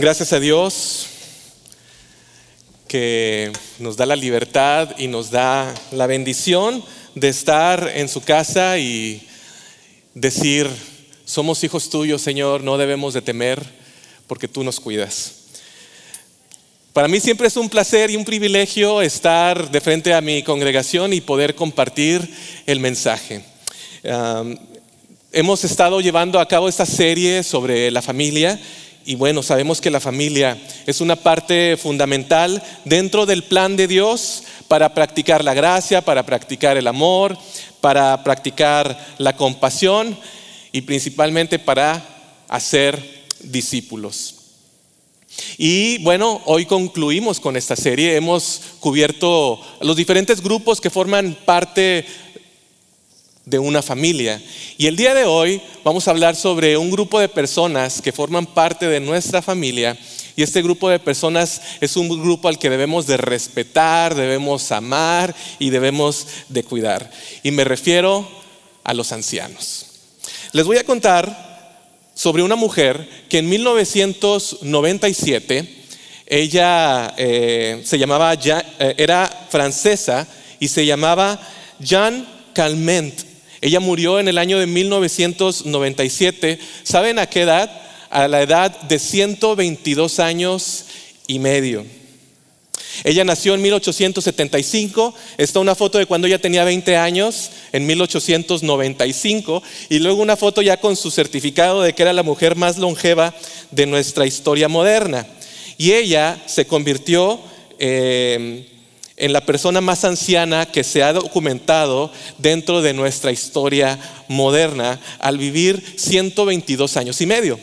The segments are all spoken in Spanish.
gracias a Dios que nos da la libertad y nos da la bendición de estar en su casa y decir, somos hijos tuyos, Señor, no debemos de temer porque tú nos cuidas. Para mí siempre es un placer y un privilegio estar de frente a mi congregación y poder compartir el mensaje. hemos estado llevando a cabo esta serie sobre la familia y bueno, sabemos que la familia es una parte fundamental dentro del plan de Dios para practicar la gracia, para practicar el amor, para practicar la compasión y principalmente para hacer discípulos. Y bueno, hoy concluimos con esta serie. Hemos cubierto los diferentes grupos que forman parte de una familia. Y el día de hoy vamos a hablar sobre un grupo de personas que forman parte de nuestra familia. Y este grupo de personas es un grupo al que debemos de respetar, debemos amar y debemos de cuidar. Y me refiero a los ancianos. Les voy a contar sobre una mujer que en 1997 ella eh, se llamaba, eh, era francesa y se llamaba Jean Calment. Ella murió en el año de 1997. ¿Saben a qué edad? A la edad de 122 años y medio. Ella nació en 1875, está una foto de cuando ella tenía 20 años, en 1895, y luego una foto ya con su certificado de que era la mujer más longeva de nuestra historia moderna. Y ella se convirtió eh, en la persona más anciana que se ha documentado dentro de nuestra historia moderna al vivir 122 años y medio.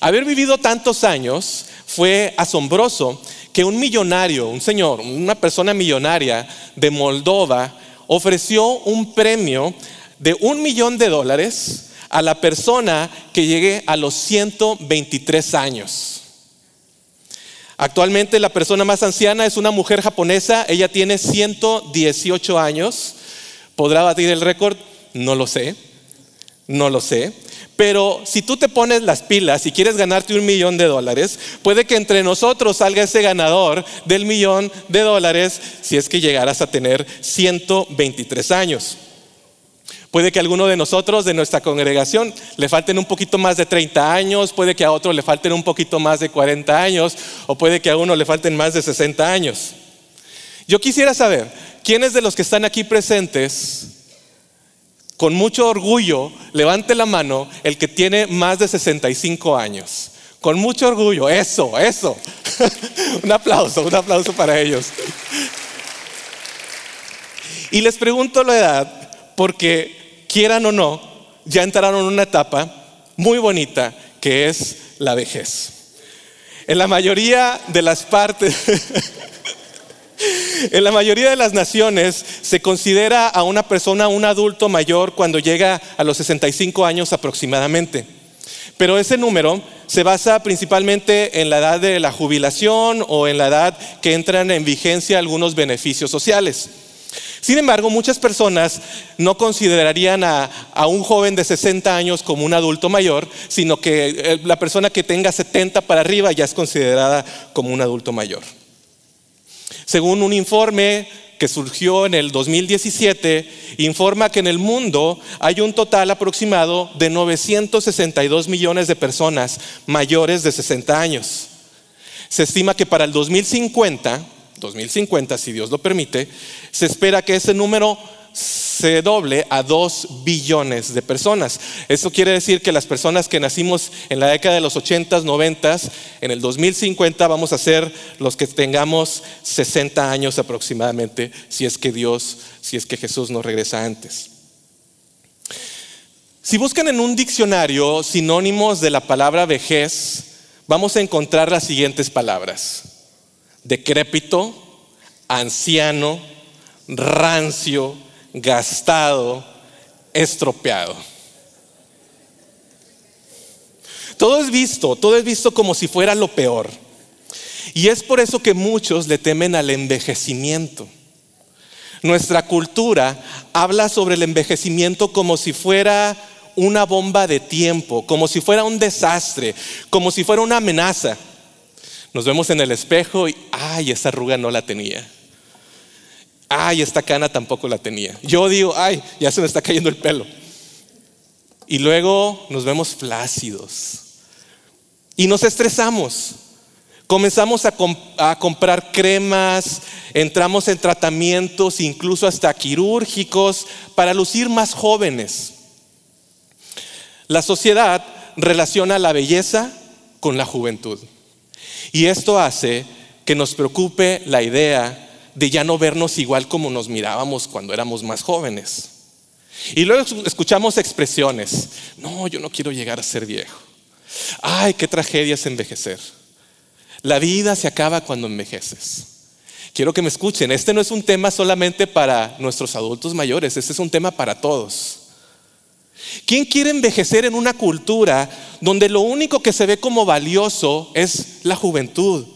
Haber vivido tantos años fue asombroso que un millonario, un señor, una persona millonaria de Moldova ofreció un premio de un millón de dólares a la persona que llegue a los 123 años. Actualmente la persona más anciana es una mujer japonesa, ella tiene 118 años. ¿Podrá batir el récord? No lo sé, no lo sé. Pero si tú te pones las pilas y quieres ganarte un millón de dólares, puede que entre nosotros salga ese ganador del millón de dólares si es que llegaras a tener 123 años. Puede que a alguno de nosotros, de nuestra congregación, le falten un poquito más de 30 años, puede que a otro le falten un poquito más de 40 años, o puede que a uno le falten más de 60 años. Yo quisiera saber, ¿quiénes de los que están aquí presentes, con mucho orgullo, levante la mano el que tiene más de 65 años? Con mucho orgullo, eso, eso. un aplauso, un aplauso para ellos. Y les pregunto la edad porque quieran o no, ya entraron en una etapa muy bonita que es la vejez. En la mayoría de las partes, en la mayoría de las naciones se considera a una persona un adulto mayor cuando llega a los 65 años aproximadamente. Pero ese número se basa principalmente en la edad de la jubilación o en la edad que entran en vigencia algunos beneficios sociales. Sin embargo, muchas personas no considerarían a, un joven de 60 años como un adulto mayor, sino que eh, la persona que tenga 70 para arriba ya es considerada como un adulto mayor. Según un informe que surgió en el 2017, informa que en el mundo hay un total aproximado de 962 millones de personas mayores de 60 años. Se estima que para el 2050 2050, si Dios lo permite, se espera que ese número se doble a 2 billones de personas. Eso quiere decir que las personas que nacimos en la década de los 80s, 90s, en el 2050 vamos a ser los que tengamos 60 años aproximadamente, si es que Dios, si es que Jesús nos regresa antes. Si buscan en un diccionario sinónimos de la palabra vejez, vamos a encontrar las siguientes palabras decrépito, anciano, rancio, gastado, estropeado. Todo es visto, todo es visto como si fuera lo peor. Y es por eso que muchos le temen al envejecimiento. Nuestra cultura habla sobre el envejecimiento como si fuera una bomba de tiempo, como si fuera un desastre, como si fuera una amenaza. Nos vemos en el espejo y, ay, esa arruga no la tenía. Ay, esta cana tampoco la tenía. Yo digo, ay, ya se me está cayendo el pelo. Y luego nos vemos flácidos. Y nos estresamos. Comenzamos a, comprar cremas, entramos en tratamientos, incluso hasta quirúrgicos, para lucir más jóvenes. La sociedad relaciona la belleza con la juventud. Y esto hace que nos preocupe la idea de ya no vernos igual como nos mirábamos cuando éramos más jóvenes. Y luego escuchamos expresiones, no, yo no quiero llegar a ser viejo. Ay, qué tragedia es envejecer. La vida se acaba cuando envejeces. Quiero que me escuchen, este no es un tema solamente para nuestros adultos mayores, este es un tema para todos. ¿Quién quiere envejecer en una cultura donde lo único que se ve como valioso es la juventud?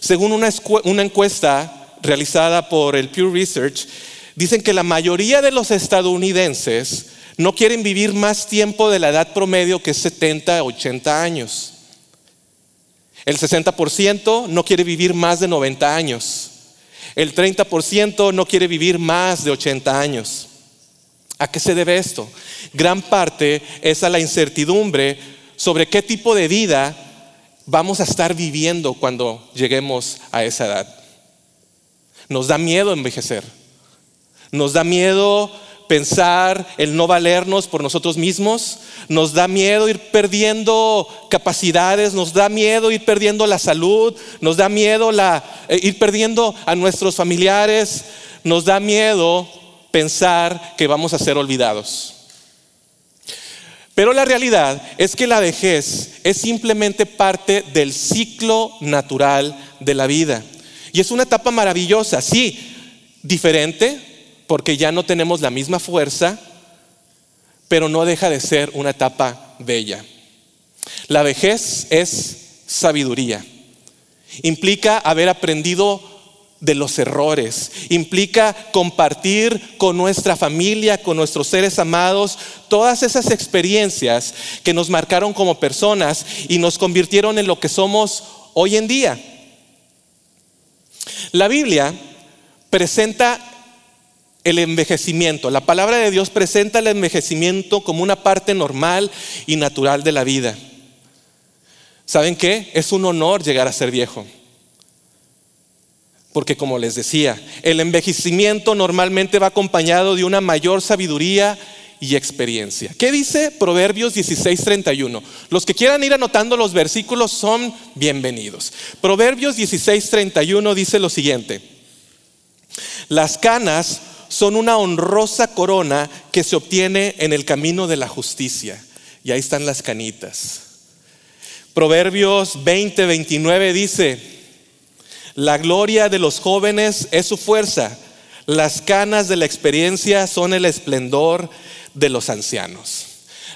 Según una, encuesta realizada por el Pew Research, dicen que la mayoría de los estadounidenses no quieren vivir más tiempo de la edad promedio que es 70, 80 años. El 60% no quiere vivir más de 90 años. El 30% no quiere vivir más de 80 años. ¿A qué se debe esto? Gran parte es a la incertidumbre sobre qué tipo de vida vamos a estar viviendo cuando lleguemos a esa edad. Nos da miedo envejecer. Nos da miedo pensar el no valernos por nosotros mismos, nos da miedo ir perdiendo capacidades, nos da miedo ir perdiendo la salud, nos da miedo eh, ir perdiendo a nuestros familiares, nos da miedo pensar que vamos a ser olvidados. Pero la realidad es que la vejez es simplemente parte del ciclo natural de la vida. Y es una etapa maravillosa, sí, diferente, porque ya no tenemos la misma fuerza, pero no deja de ser una etapa bella. La vejez es sabiduría. Implica haber aprendido de los errores. Implica compartir con nuestra familia, con nuestros seres amados, todas esas experiencias que nos marcaron como personas y nos convirtieron en lo que somos hoy en día. La Biblia presenta el envejecimiento. La palabra de Dios presenta el envejecimiento como una parte normal y natural de la vida. ¿Saben qué? Es un honor llegar a ser viejo. Porque como les decía, el envejecimiento normalmente va acompañado de una mayor sabiduría y experiencia. ¿Qué dice Proverbios 16:31? Los que quieran ir anotando los versículos son bienvenidos. Proverbios 16:31 dice lo siguiente. Las canas son una honrosa corona que se obtiene en el camino de la justicia. Y ahí están las canitas. Proverbios 20, 29 dice, la gloria de los jóvenes es su fuerza, las canas de la experiencia son el esplendor de los ancianos.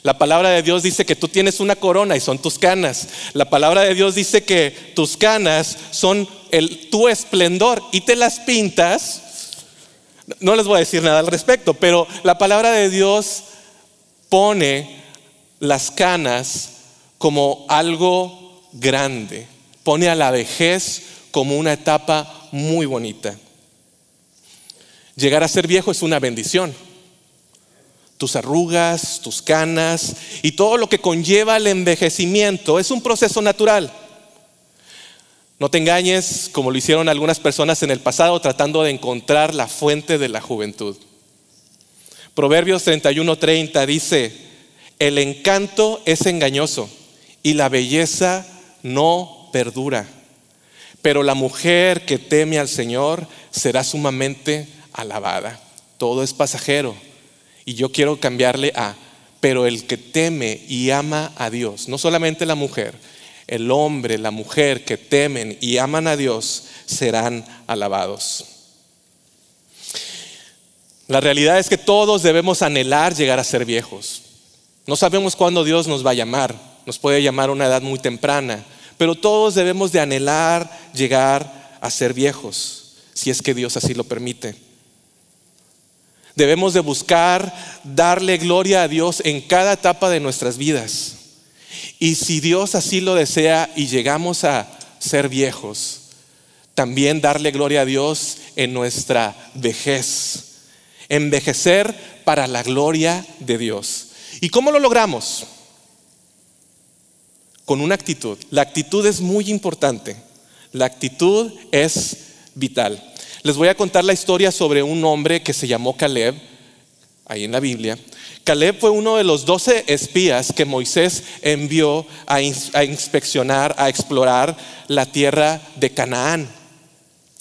La palabra de Dios dice que tú tienes una corona y son tus canas. La palabra de Dios dice que tus canas son el, tu esplendor y te las pintas no les voy a decir nada al respecto, pero la palabra de Dios pone las canas como algo grande, pone a la vejez como una etapa muy bonita. Llegar a ser viejo es una bendición. Tus arrugas, tus canas y todo lo que conlleva el envejecimiento es un proceso natural. No te engañes como lo hicieron algunas personas en el pasado tratando de encontrar la fuente de la juventud. Proverbios 31:30 dice, el encanto es engañoso y la belleza no perdura, pero la mujer que teme al Señor será sumamente alabada. Todo es pasajero y yo quiero cambiarle a, pero el que teme y ama a Dios, no solamente la mujer, el hombre, la mujer que temen y aman a Dios serán alabados. La realidad es que todos debemos anhelar llegar a ser viejos. No sabemos cuándo Dios nos va a llamar. Nos puede llamar a una edad muy temprana. Pero todos debemos de anhelar llegar a ser viejos, si es que Dios así lo permite. Debemos de buscar darle gloria a Dios en cada etapa de nuestras vidas. Y si Dios así lo desea y llegamos a ser viejos, también darle gloria a Dios en nuestra vejez. Envejecer para la gloria de Dios. ¿Y cómo lo logramos? Con una actitud. La actitud es muy importante. La actitud es vital. Les voy a contar la historia sobre un hombre que se llamó Caleb, ahí en la Biblia. Caleb fue uno de los doce espías que Moisés envió a, inspeccionar, a explorar la tierra de Canaán.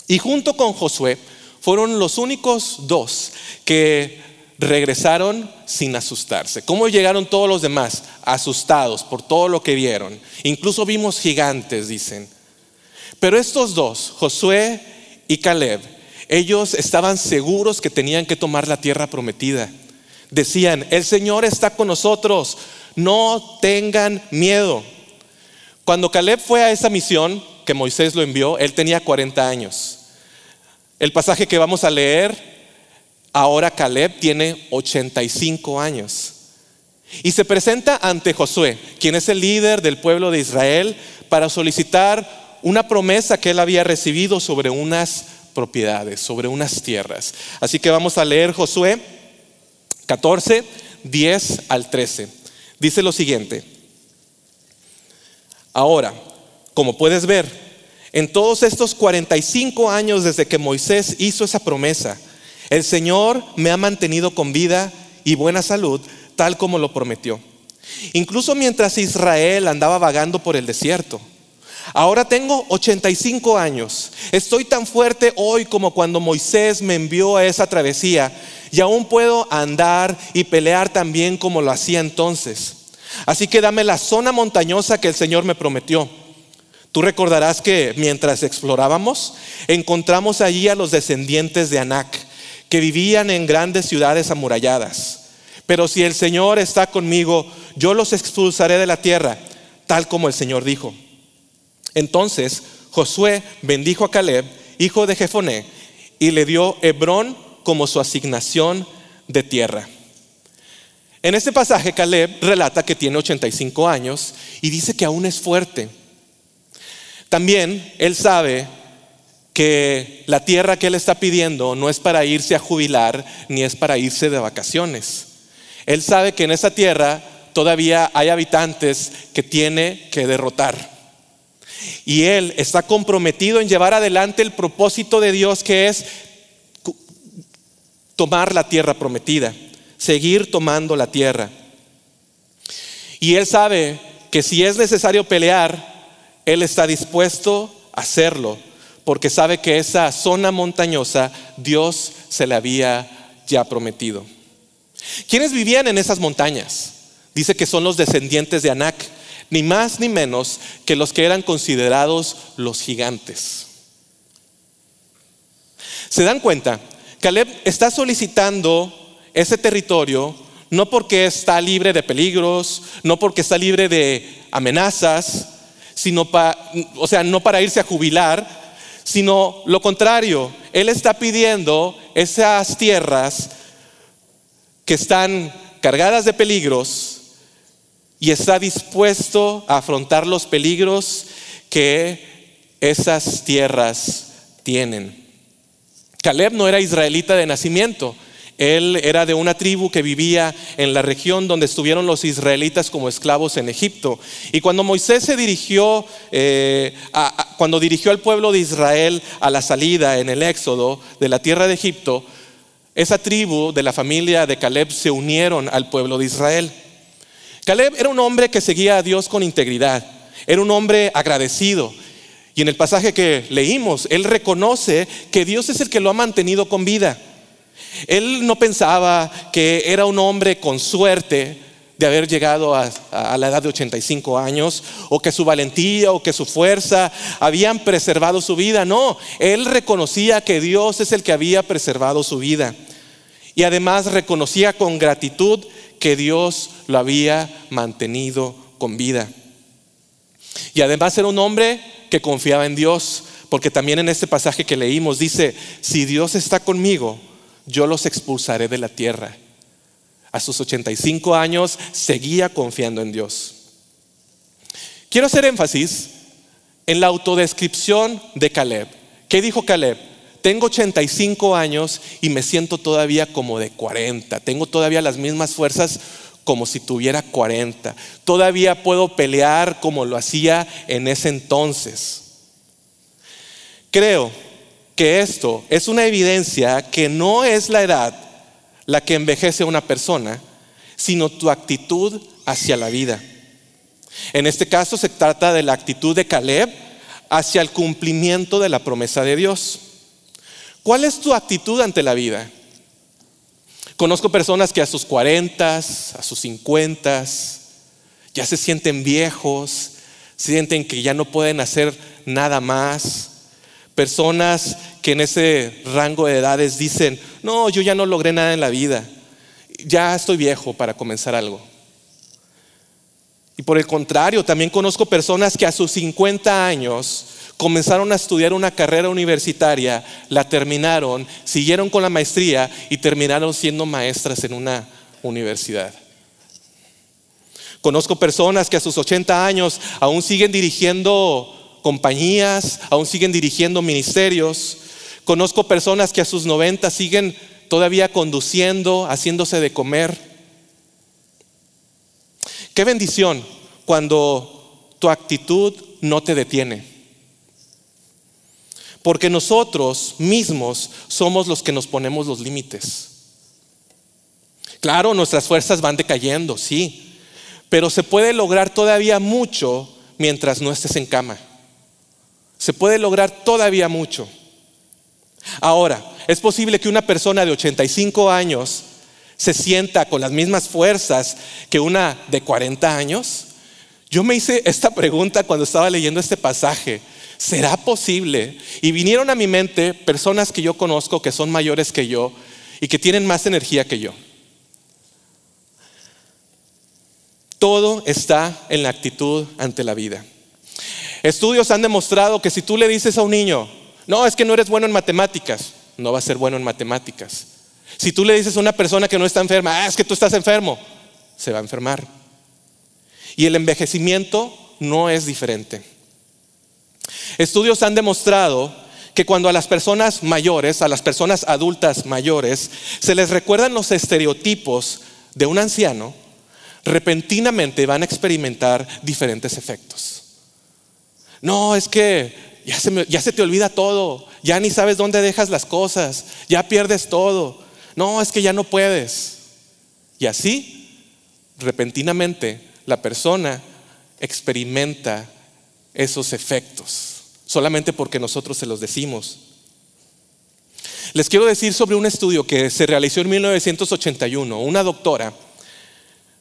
Y junto con Josué fueron los únicos dos que regresaron sin asustarse. ¿Cómo llegaron todos los demás? Asustados por todo lo que vieron. Incluso vimos gigantes, dicen. Pero estos dos, Josué y Caleb, ellos estaban seguros que tenían que tomar la tierra prometida. Decían, el Señor está con nosotros, no tengan miedo. Cuando Caleb fue a esa misión que Moisés lo envió, él tenía 40 años. El pasaje que vamos a leer, ahora Caleb tiene 85 años. Y se presenta ante Josué, quien es el líder del pueblo de Israel, para solicitar una promesa que él había recibido sobre unas propiedades, sobre unas tierras. Así que vamos a leer Josué 14, 10 al 13. Dice lo siguiente. Ahora, como puedes ver, en todos estos 45 años desde que Moisés hizo esa promesa, el Señor me ha mantenido con vida y buena salud, tal como lo prometió. Incluso mientras Israel andaba vagando por el desierto. Ahora tengo 85 años. Estoy tan fuerte hoy como cuando Moisés me envió a esa travesía y aún puedo andar y pelear tan bien como lo hacía entonces. Así que dame la zona montañosa que el Señor me prometió. Tú recordarás que mientras explorábamos, encontramos allí a los descendientes de Anac, que vivían en grandes ciudades amuralladas. Pero si el Señor está conmigo, yo los expulsaré de la tierra, tal como el Señor dijo. Entonces Josué bendijo a Caleb, hijo de Jefoné, y le dio Hebrón como su asignación de tierra. En este pasaje Caleb relata que tiene 85 años y dice que aún es fuerte. También él sabe que la tierra que él está pidiendo no es para irse a jubilar ni es para irse de vacaciones. Él sabe que en esa tierra todavía hay habitantes que tiene que derrotar. Y él está comprometido en llevar adelante el propósito de Dios que es tomar la tierra prometida, seguir tomando la tierra. Y él sabe que si es necesario pelear, él está dispuesto a hacerlo, porque sabe que esa zona montañosa Dios se le había ya prometido. ¿Quiénes vivían en esas montañas? Dice que son los descendientes de Anac ni más ni menos que los que eran considerados los gigantes. ¿Se dan cuenta? Caleb está solicitando ese territorio no porque está libre de peligros, no porque está libre de amenazas, sino para, o sea, no para irse a jubilar, sino lo contrario, él está pidiendo esas tierras que están cargadas de peligros, y está dispuesto a afrontar los peligros que esas tierras tienen. Caleb no era israelita de nacimiento, él era de una tribu que vivía en la región donde estuvieron los israelitas como esclavos en Egipto. Y cuando Moisés se dirigió, eh, cuando dirigió al pueblo de Israel a la salida en el éxodo de la tierra de Egipto, esa tribu de la familia de Caleb se unieron al pueblo de Israel. Caleb era un hombre que seguía a Dios con integridad, era un hombre agradecido. Y en el pasaje que leímos, él reconoce que Dios es el que lo ha mantenido con vida. Él no pensaba que era un hombre con suerte de haber llegado a, la edad de 85 años, o que su valentía o que su fuerza habían preservado su vida. No, él reconocía que Dios es el que había preservado su vida. Y además reconocía con gratitud que Dios lo había mantenido con vida. Y además era un hombre que confiaba en Dios, porque también en este pasaje que leímos dice, si Dios está conmigo, yo los expulsaré de la tierra. A sus 85 años seguía confiando en Dios. Quiero hacer énfasis en la autodescripción de Caleb. ¿Qué dijo Caleb? Tengo 85 años y me siento todavía como de 40. Tengo todavía las mismas fuerzas como si tuviera 40. Todavía puedo pelear como lo hacía en ese entonces. Creo que esto es una evidencia que no es la edad la que envejece a una persona, sino tu actitud hacia la vida. En este caso se trata de la actitud de Caleb hacia el cumplimiento de la promesa de Dios. ¿Cuál es tu actitud ante la vida? Conozco personas que a sus 40, a sus 50, ya se sienten viejos, sienten que ya no pueden hacer nada más. Personas que en ese rango de edades dicen, no, yo ya no logré nada en la vida, ya estoy viejo para comenzar algo. Y por el contrario, también conozco personas que a sus 50 años comenzaron a estudiar una carrera universitaria, la terminaron, siguieron con la maestría y terminaron siendo maestras en una universidad. Conozco personas que a sus 80 años aún siguen dirigiendo compañías, aún siguen dirigiendo ministerios. Conozco personas que a sus 90 siguen todavía conduciendo, haciéndose de comer. Qué bendición cuando tu actitud no te detiene. Porque nosotros mismos somos los que nos ponemos los límites. Claro, nuestras fuerzas van decayendo, sí, pero se puede lograr todavía mucho mientras no estés en cama. Se puede lograr todavía mucho. Ahora, ¿es posible que una persona de 85 años se sienta con las mismas fuerzas que una de 40 años? Yo me hice esta pregunta cuando estaba leyendo este pasaje. ¿será posible? Y vinieron a mi mente personas que yo conozco que son mayores que yo y que tienen más energía que yo. Todo está en la actitud ante la vida. Estudios han demostrado que si tú le dices a un niño, no, es que no eres bueno en matemáticas, no va a ser bueno en matemáticas. Si tú le dices a una persona que no está enferma, ah, es que tú estás enfermo, se va a enfermar. Y el envejecimiento no es diferente. Estudios han demostrado que cuando a las personas mayores, a las personas adultas mayores, se les recuerdan los estereotipos de un anciano, repentinamente van a experimentar diferentes efectos. No, es que ya se, te olvida todo, ya ni sabes dónde dejas las cosas, ya pierdes todo. No, es que ya no puedes. Y así, repentinamente, la persona experimenta esos efectos solamente porque nosotros se los decimos. Les quiero decir sobre un estudio que se realizó en 1981. Una doctora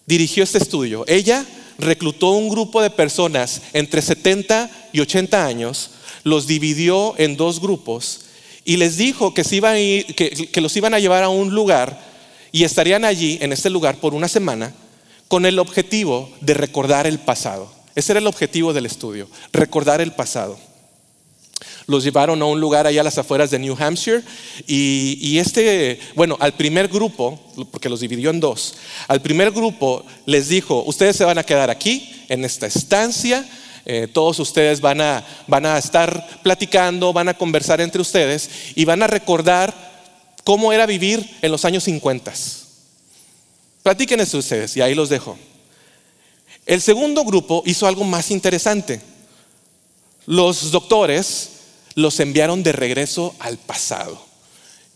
dirigió este estudio. Ella reclutó un grupo de personas entre 70 y 80 años, los dividió en dos grupos y les dijo que, se iban que los iban a llevar a un lugar y estarían allí, en este lugar, por una semana, con el objetivo de recordar el pasado. Ese era el objetivo del estudio, recordar el pasado los llevaron a un lugar allá a las afueras de New Hampshire y, este, bueno, al primer grupo, porque los dividió en dos, al primer grupo les dijo, ustedes se van a quedar aquí, en esta estancia, eh, todos ustedes van a, van a estar platicando, van a conversar entre ustedes y van a recordar cómo era vivir en los años 50. Platiquen eso ustedes y ahí los dejo. El segundo grupo hizo algo más interesante. Los doctores los enviaron de regreso al pasado.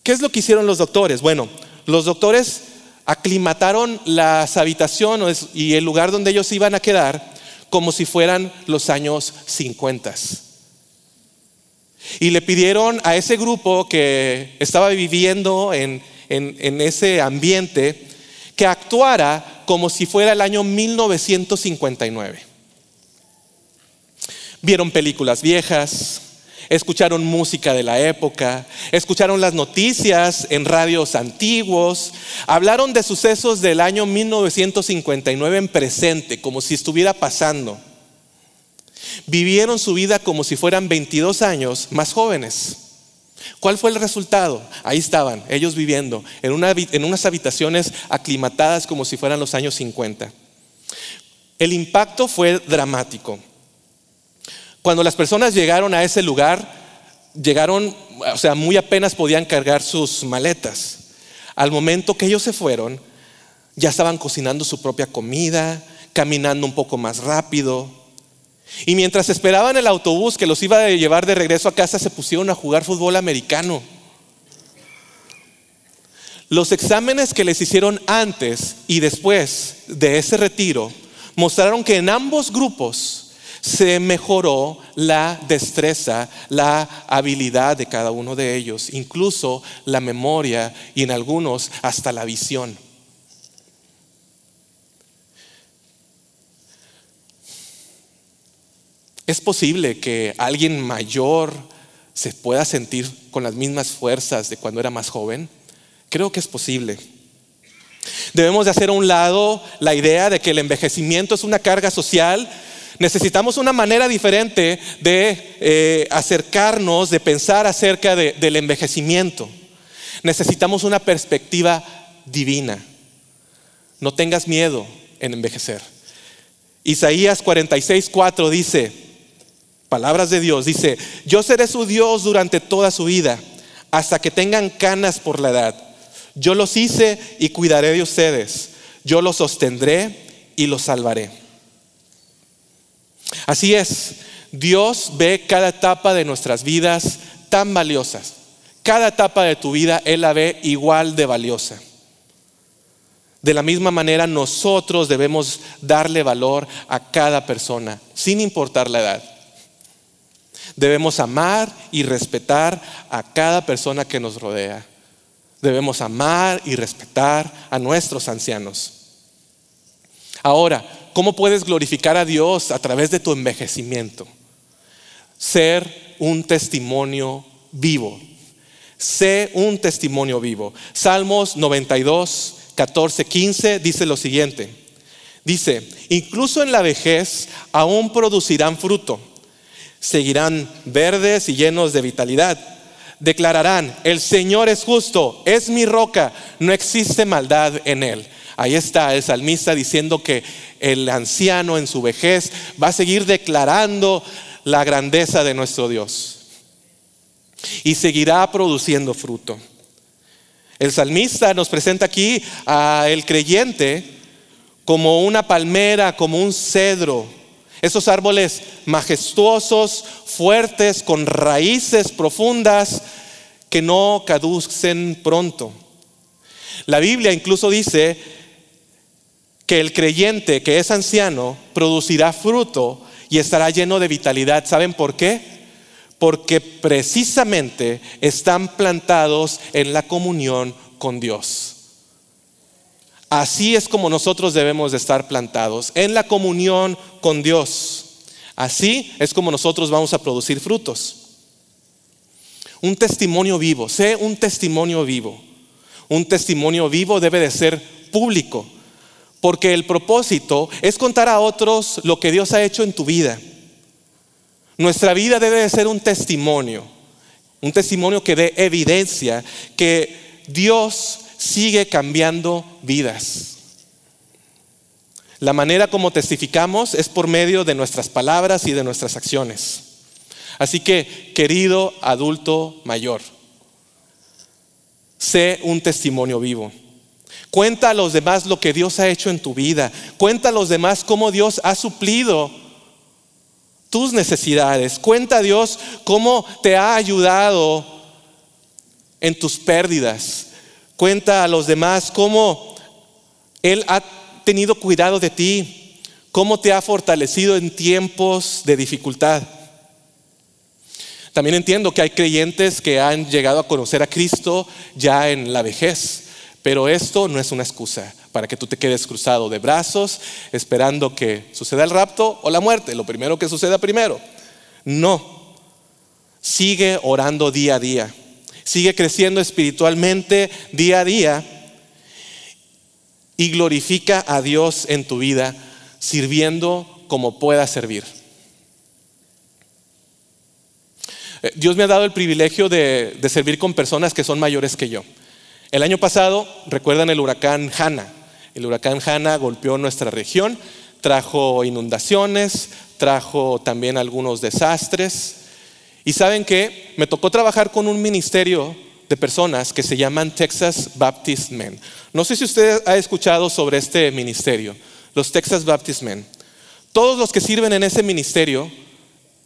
¿Qué es lo que hicieron los doctores? Bueno, los doctores aclimataron las habitaciones y el lugar donde ellos iban a quedar como si fueran los años 50. Y le pidieron a ese grupo que estaba viviendo en, en ese ambiente que actuara como si fuera el año 1959. Vieron películas viejas, escucharon música de la época, escucharon las noticias en radios antiguos, hablaron de sucesos del año 1959 en presente, como si estuviera pasando. Vivieron su vida como si fueran 22 años más jóvenes. ¿Cuál fue el resultado? Ahí estaban, ellos viviendo en, en unas habitaciones aclimatadas como si fueran los años 50. El impacto fue dramático. Cuando las personas llegaron a ese lugar, llegaron, o sea, muy apenas podían cargar sus maletas. Al momento que ellos se fueron, ya estaban cocinando su propia comida, caminando un poco más rápido. Y mientras esperaban el autobús que los iba a llevar de regreso a casa, se pusieron a jugar fútbol americano. Los exámenes que les hicieron antes y después de ese retiro mostraron que en ambos grupos se mejoró la destreza, la habilidad de cada uno de ellos, incluso la memoria y en algunos hasta la visión. ¿Es posible que alguien mayor se pueda sentir con las mismas fuerzas de cuando era más joven? Creo que es posible. Debemos de hacer a un lado la idea de que el envejecimiento es una carga social. Necesitamos una manera diferente de eh, acercarnos, de pensar acerca del envejecimiento. Necesitamos una perspectiva divina. No tengas miedo en envejecer. Isaías 46, 4 dice, palabras de Dios, dice, yo seré su Dios durante toda su vida, hasta que tengan canas por la edad. Yo los hice y cuidaré de ustedes. Yo los sostendré y los salvaré. Así es, Dios ve cada etapa de nuestras vidas tan valiosas. Cada etapa de tu vida Él la ve igual de valiosa. De la misma manera nosotros debemos darle valor a cada persona, sin importar la edad. Debemos amar y respetar a cada persona que nos rodea. Debemos amar y respetar a nuestros ancianos. Ahora, ¿cómo puedes glorificar a Dios a través de tu envejecimiento? Ser un testimonio vivo. Sé un testimonio vivo. Salmos 92, 14, 15 dice lo siguiente. Dice, incluso en la vejez aún producirán fruto seguirán verdes y llenos de vitalidad. Declararán, el Señor es justo, es mi roca, no existe maldad en él. Ahí está el salmista diciendo que el anciano en su vejez va a seguir declarando la grandeza de nuestro Dios y seguirá produciendo fruto. El salmista nos presenta aquí al creyente como una palmera, como un cedro, esos árboles majestuosos, fuertes, con raíces profundas que no caducen pronto. La Biblia incluso dice que el creyente que es anciano producirá fruto y estará lleno de vitalidad. ¿Saben por qué? Porque precisamente están plantados en la comunión con Dios. Así es como nosotros debemos de estar plantados, en la comunión con Dios. Así es como nosotros vamos a producir frutos. Un testimonio vivo, sé un testimonio vivo. Un testimonio vivo debe de ser público, porque el propósito es contar a otros lo que Dios ha hecho en tu vida. Nuestra vida debe de ser un testimonio, un testimonio que dé evidencia que Dios sigue cambiando vidas. La manera como testificamos es por medio de nuestras palabras y de nuestras acciones. Así que, querido adulto mayor, sé un testimonio vivo. Cuenta a los demás lo que Dios ha hecho en tu vida. Cuenta a los demás cómo Dios ha suplido tus necesidades. Cuenta a Dios cómo te ha ayudado en tus pérdidas. Cuenta a los demás cómo Él ha tenido cuidado de ti, cómo te ha fortalecido en tiempos de dificultad. También entiendo que hay creyentes que han llegado a conocer a Cristo ya en la vejez, pero esto no es una excusa para que tú te quedes cruzado de brazos esperando que suceda el rapto o la muerte, lo primero que suceda primero. No, sigue orando día a día Sigue creciendo espiritualmente día a día y glorifica a Dios en tu vida sirviendo como pueda servir. Eh, Dios me ha dado el privilegio de, de servir con personas que son mayores que yo. El año pasado, recuerdan el huracán Hanna. El huracán Hanna golpeó nuestra región, trajo inundaciones, trajo también algunos desastres. Y saben que me tocó trabajar con un ministerio de personas que se llaman Texas Baptist Men. No sé si usted ha escuchado sobre este ministerio, los Texas Baptist Men. Todos los que sirven en ese ministerio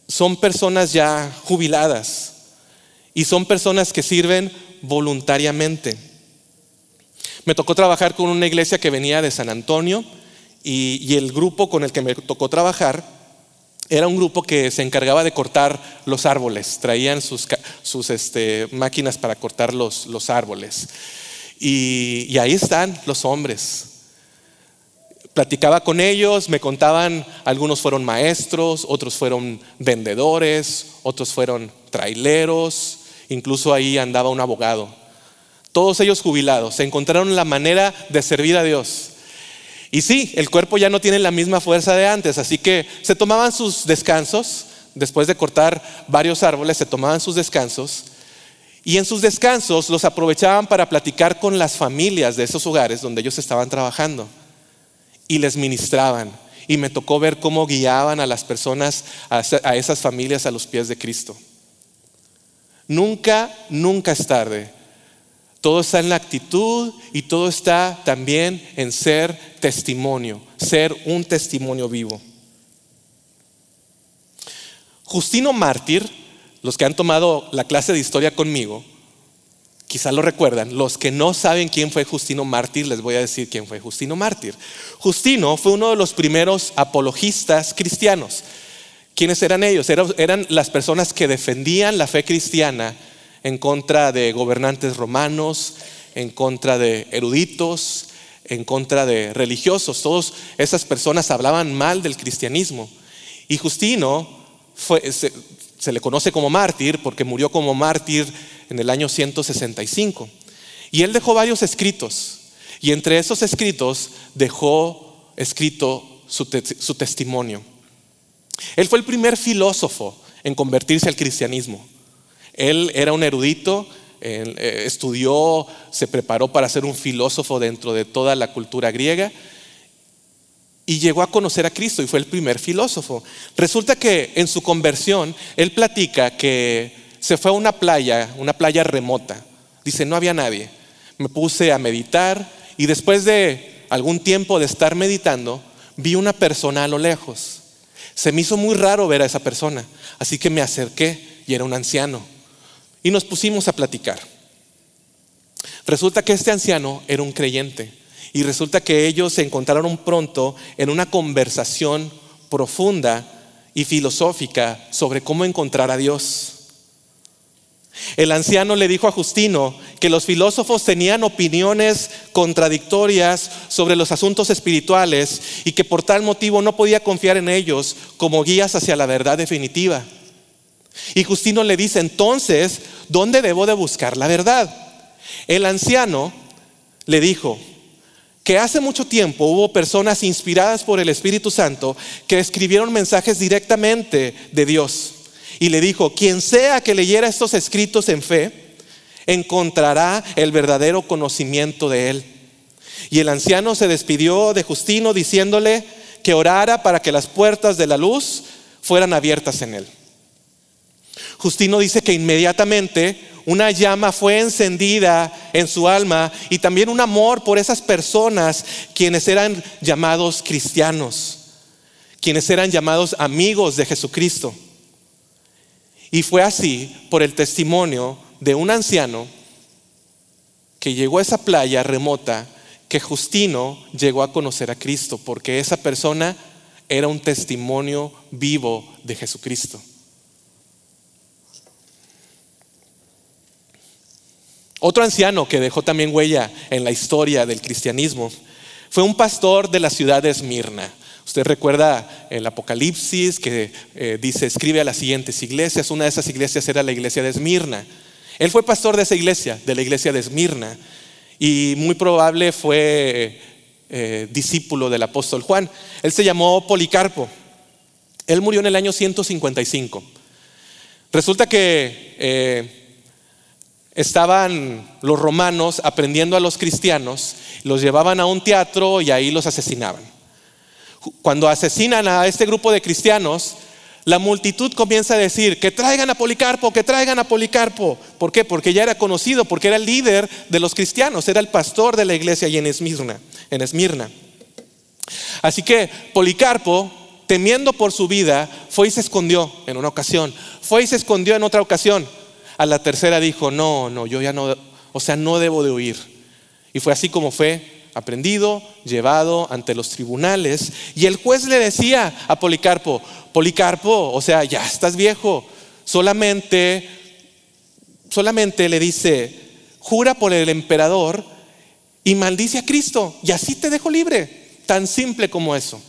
son personas ya jubiladas y son personas que sirven voluntariamente. Me tocó trabajar con una iglesia que venía de San Antonio y, el grupo con el que me tocó trabajar era un grupo que se encargaba de cortar los árboles, traían sus, este, máquinas para cortar los, los árboles. Y, y ahí están los hombres. Platicaba con ellos, me contaban, algunos fueron maestros, otros fueron vendedores, otros fueron traileros, incluso ahí andaba un abogado. Todos ellos jubilados, se encontraron la manera de servir a Dios. Y sí, el cuerpo ya no tiene la misma fuerza de antes, así que se tomaban sus descansos, después de cortar varios árboles, se tomaban sus descansos, y en sus descansos los aprovechaban para platicar con las familias de esos hogares donde ellos estaban trabajando, y les ministraban. Y me tocó ver cómo guiaban a las personas, a esas familias a los pies de Cristo. Nunca, nunca es tarde todo está en la actitud y todo está también en ser testimonio, ser un testimonio vivo. Justino Mártir, los que han tomado la clase de historia conmigo, quizá lo recuerdan. Los que no saben quién fue Justino Mártir, les voy a decir quién fue Justino Mártir. Justino fue uno de los primeros apologistas cristianos. ¿Quiénes eran ellos? Eran las personas que defendían la fe cristiana en contra de gobernantes romanos, en contra de eruditos, en contra de religiosos. Todas esas personas hablaban mal del cristianismo. Y Justino se, le conoce como mártir porque murió como mártir en el año 165. Y él dejó varios escritos. Y entre esos escritos dejó escrito su testimonio. Él fue el primer filósofo en convertirse al cristianismo. Él era un erudito, eh, estudió, se preparó para ser un filósofo dentro de toda la cultura griega y llegó a conocer a Cristo y fue el primer filósofo. Resulta que en su conversión, él platica que se fue a una playa, una playa remota. Dice, no había nadie. Me puse a meditar y después de algún tiempo de estar meditando, vi una persona a lo lejos. Se me hizo muy raro ver a esa persona, así que me acerqué y era un anciano. Y nos pusimos a platicar. Resulta que este anciano era un creyente y resulta que ellos se encontraron pronto en una conversación profunda y filosófica sobre cómo encontrar a Dios. El anciano le dijo a Justino que los filósofos tenían opiniones contradictorias sobre los asuntos espirituales y que por tal motivo no podía confiar en ellos como guías hacia la verdad definitiva. Y Justino le dice, entonces, ¿dónde debo de buscar la verdad? El anciano le dijo que hace mucho tiempo hubo personas inspiradas por el Espíritu Santo que escribieron mensajes directamente de Dios. Y le dijo, quien sea que leyera estos escritos en fe, encontrará el verdadero conocimiento de Él. Y el anciano se despidió de Justino diciéndole que orara para que las puertas de la luz fueran abiertas en Él. Justino dice que inmediatamente una llama fue encendida en su alma y también un amor por esas personas quienes eran llamados cristianos, quienes eran llamados amigos de Jesucristo. Y fue así por el testimonio de un anciano que llegó a esa playa remota que Justino llegó a conocer a Cristo, porque esa persona era un testimonio vivo de Jesucristo. Otro anciano que dejó también huella en la historia del cristianismo fue un pastor de la ciudad de Esmirna. Usted recuerda el Apocalipsis que eh, dice, escribe a las siguientes iglesias. Una de esas iglesias era la iglesia de Esmirna. Él fue pastor de esa iglesia, de la iglesia de Esmirna. Y muy probable fue eh, discípulo del apóstol Juan. Él se llamó Policarpo. Él murió en el año 155. Resulta que eh, estaban los romanos aprendiendo a los cristianos, los llevaban a un teatro y ahí los asesinaban. Cuando asesinan a este grupo de cristianos, la multitud comienza a decir, que traigan a Policarpo, que traigan a Policarpo. ¿Por qué? Porque ya era conocido, porque era el líder de los cristianos, era el pastor de la iglesia allí en Esmirna. En Esmirna. Así que Policarpo, temiendo por su vida, fue y se escondió en una ocasión, fue y se escondió en otra ocasión. A la tercera dijo, no, no, yo ya no, o sea, no debo de huir. Y fue así como fue aprendido, llevado ante los tribunales. Y el juez le decía a Policarpo, Policarpo, o sea, ya estás viejo, solamente, solamente le dice, jura por el emperador y maldice a Cristo y así te dejo libre, tan simple como eso.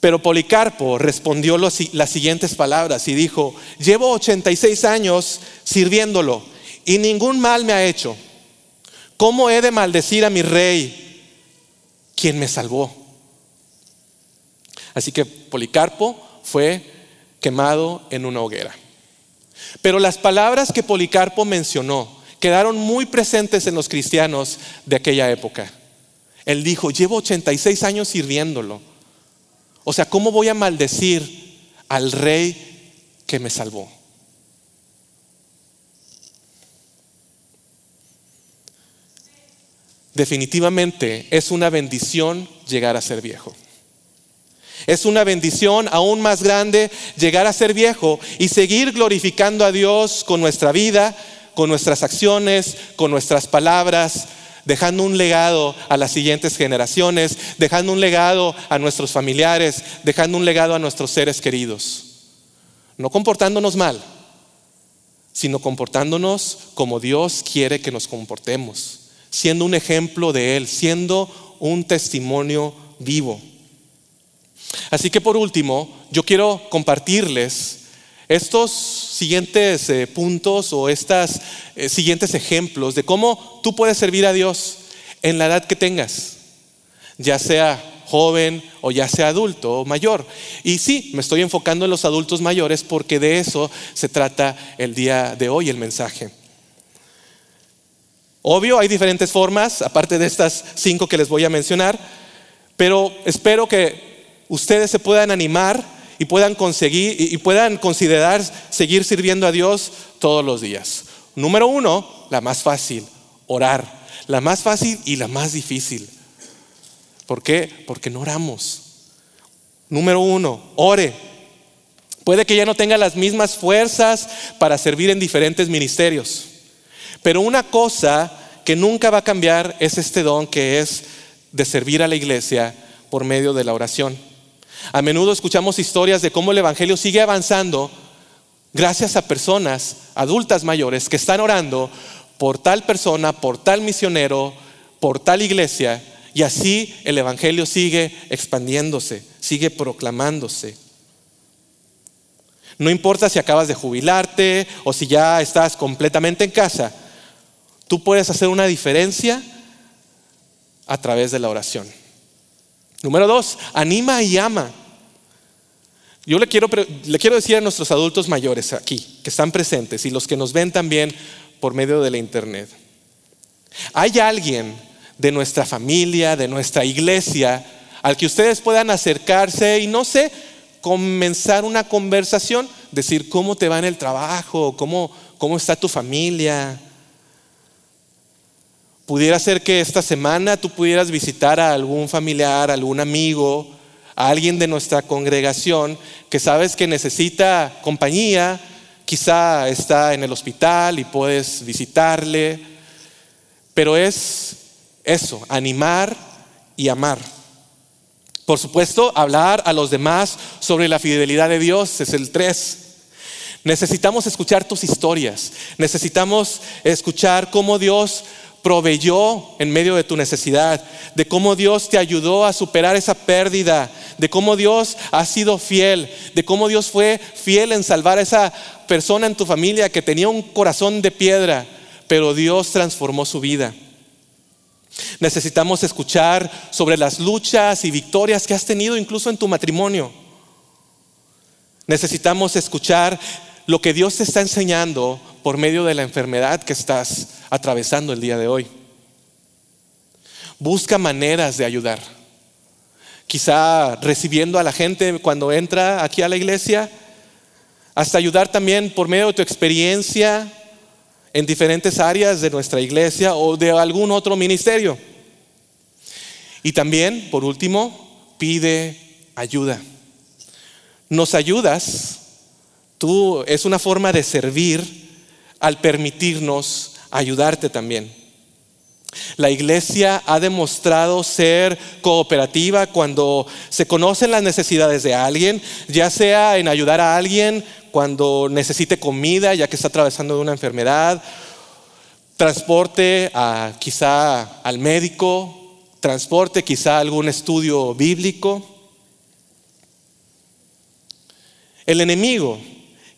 Pero Policarpo respondió las siguientes palabras y dijo, llevo 86 años sirviéndolo y ningún mal me ha hecho. ¿Cómo he de maldecir a mi rey, quien me salvó? Así que Policarpo fue quemado en una hoguera. Pero las palabras que Policarpo mencionó quedaron muy presentes en los cristianos de aquella época. Él dijo, llevo 86 años sirviéndolo. O sea, ¿cómo voy a maldecir al rey que me salvó? definitivamente es una bendición llegar a ser viejo. Es una bendición aún más grande llegar a ser viejo y seguir glorificando a Dios con nuestra vida, con nuestras acciones, con nuestras palabras, dejando un legado a las siguientes generaciones, dejando un legado a nuestros familiares, dejando un legado a nuestros seres queridos. No comportándonos mal, sino comportándonos como Dios quiere que nos comportemos siendo un ejemplo de Él, siendo un testimonio vivo. Así que por último, yo quiero compartirles estos siguientes eh, puntos o estos eh, siguientes ejemplos de cómo tú puedes servir a Dios en la edad que tengas, ya sea joven o ya sea adulto o mayor. Y sí, me estoy enfocando en los adultos mayores porque de eso se trata el día de hoy el mensaje. Obvio, hay diferentes formas, aparte de estas cinco que les voy a mencionar, pero espero que ustedes se puedan animar y puedan conseguir y puedan considerar seguir sirviendo a Dios todos los días. Número uno, la más fácil, orar. La más fácil y la más difícil. ¿Por qué? Porque no oramos. Número uno, ore. Puede que ya no tenga las mismas fuerzas para servir en diferentes ministerios. Pero una cosa que nunca va a cambiar es este don que es de servir a la iglesia por medio de la oración. A menudo escuchamos historias de cómo el Evangelio sigue avanzando gracias a personas adultas mayores que están orando por tal persona, por tal misionero, por tal iglesia, y así el Evangelio sigue expandiéndose, sigue proclamándose. No importa si acabas de jubilarte o si ya estás completamente en casa, Tú puedes hacer una diferencia a través de la oración. Número dos, anima y ama. Yo le quiero, le quiero decir a nuestros adultos mayores aquí, que están presentes, y los que nos ven también por medio de la internet. ¿Hay alguien de nuestra familia, de nuestra iglesia, al que ustedes puedan acercarse y no sé, comenzar una conversación, decir cómo te va en el trabajo, cómo, cómo está tu familia, Pudiera ser que esta semana tú pudieras visitar a algún familiar, algún amigo, a alguien de nuestra congregación que sabes que necesita compañía, quizá está en el hospital y puedes visitarle, pero es eso, animar y amar. Por supuesto, hablar a los demás sobre la fidelidad de Dios es el tres. Necesitamos escuchar tus historias, necesitamos escuchar cómo Dios proveyó en medio de tu necesidad, de cómo Dios te ayudó a superar esa pérdida, de cómo Dios ha sido fiel, de cómo Dios fue fiel en salvar a esa persona en tu familia que tenía un corazón de piedra, pero Dios transformó su vida. Necesitamos escuchar sobre las luchas y victorias que has tenido incluso en tu matrimonio. Necesitamos escuchar lo que Dios te está enseñando por medio de la enfermedad que estás atravesando el día de hoy. Busca maneras de ayudar. Quizá recibiendo a la gente cuando entra aquí a la iglesia, hasta ayudar también por medio de tu experiencia en diferentes áreas de nuestra iglesia o de algún otro ministerio. Y también, por último, pide ayuda. Nos ayudas, tú es una forma de servir al permitirnos ayudarte también. La iglesia ha demostrado ser cooperativa cuando se conocen las necesidades de alguien, ya sea en ayudar a alguien cuando necesite comida, ya que está atravesando una enfermedad, transporte a, quizá al médico, transporte quizá algún estudio bíblico. El enemigo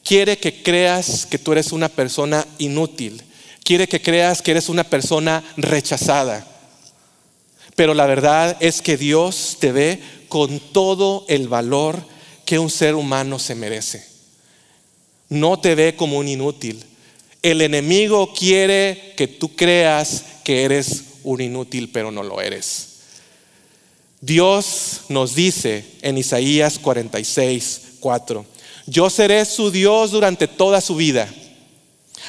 quiere que creas que tú eres una persona inútil, quiere que creas que eres una persona rechazada. Pero la verdad es que Dios te ve con todo el valor que un ser humano se merece. No te ve como un inútil. El enemigo quiere que tú creas que eres un inútil, pero no lo eres. Dios nos dice en Isaías 46, 4, yo seré su Dios durante toda su vida,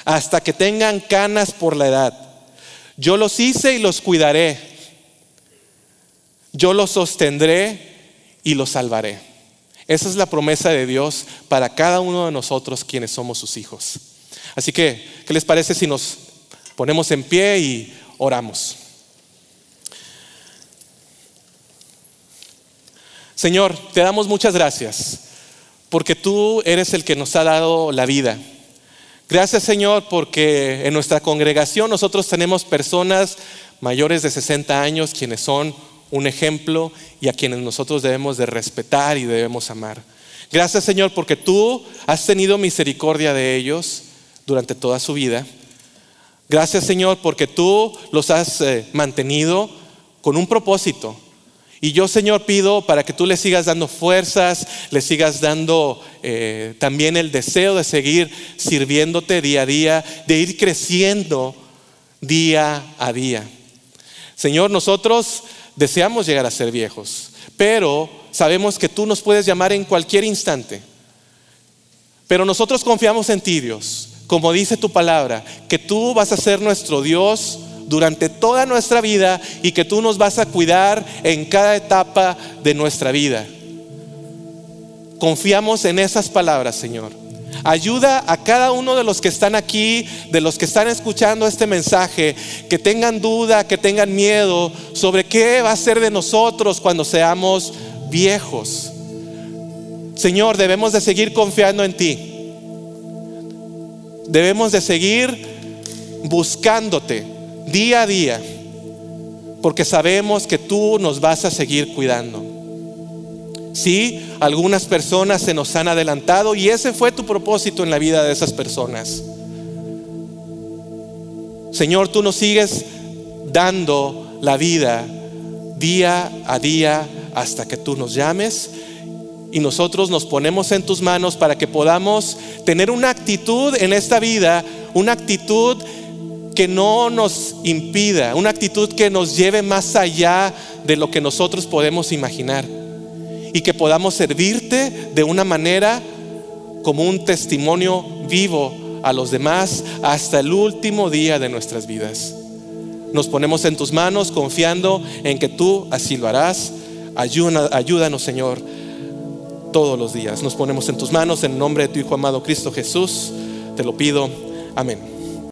hasta que tengan canas por la edad. Yo los hice y los cuidaré. Yo los sostendré y los salvaré. Esa es la promesa de Dios para cada uno de nosotros quienes somos sus hijos. Así que, ¿qué les parece si nos ponemos en pie y oramos? Señor, te damos muchas gracias porque tú eres el que nos ha dado la vida. Gracias Señor porque en nuestra congregación nosotros tenemos personas mayores de 60 años quienes son un ejemplo y a quienes nosotros debemos de respetar y debemos amar. Gracias Señor porque tú has tenido misericordia de ellos durante toda su vida. Gracias Señor porque tú los has eh, mantenido con un propósito y yo, Señor, pido para que tú le sigas dando fuerzas, le sigas dando eh, también el deseo de seguir sirviéndote día a día, de ir creciendo día a día. Señor, nosotros deseamos llegar a ser viejos, pero sabemos que tú nos puedes llamar en cualquier instante. Pero nosotros confiamos en ti, Dios, como dice tu palabra, que tú vas a ser nuestro Dios durante toda nuestra vida y que tú nos vas a cuidar en cada etapa de nuestra vida. Confiamos en esas palabras, Señor. Ayuda a cada uno de los que están aquí, de los que están escuchando este mensaje, que tengan duda, que tengan miedo sobre qué va a ser de nosotros cuando seamos viejos. Señor, debemos de seguir confiando en ti. Debemos de seguir buscándote día a día, porque sabemos que tú nos vas a seguir cuidando. Sí, algunas personas se nos han adelantado y ese fue tu propósito en la vida de esas personas. Señor, tú nos sigues dando la vida día a día hasta que tú nos llames y nosotros nos ponemos en tus manos para que podamos tener una actitud en esta vida, una actitud que no nos impida, una actitud que nos lleve más allá de lo que nosotros podemos imaginar y que podamos servirte de una manera como un testimonio vivo a los demás hasta el último día de nuestras vidas. Nos ponemos en tus manos confiando en que tú así lo harás. Ayúdanos, Señor, todos los días. Nos ponemos en tus manos en nombre de tu Hijo amado Cristo Jesús. Te lo pido. Amén.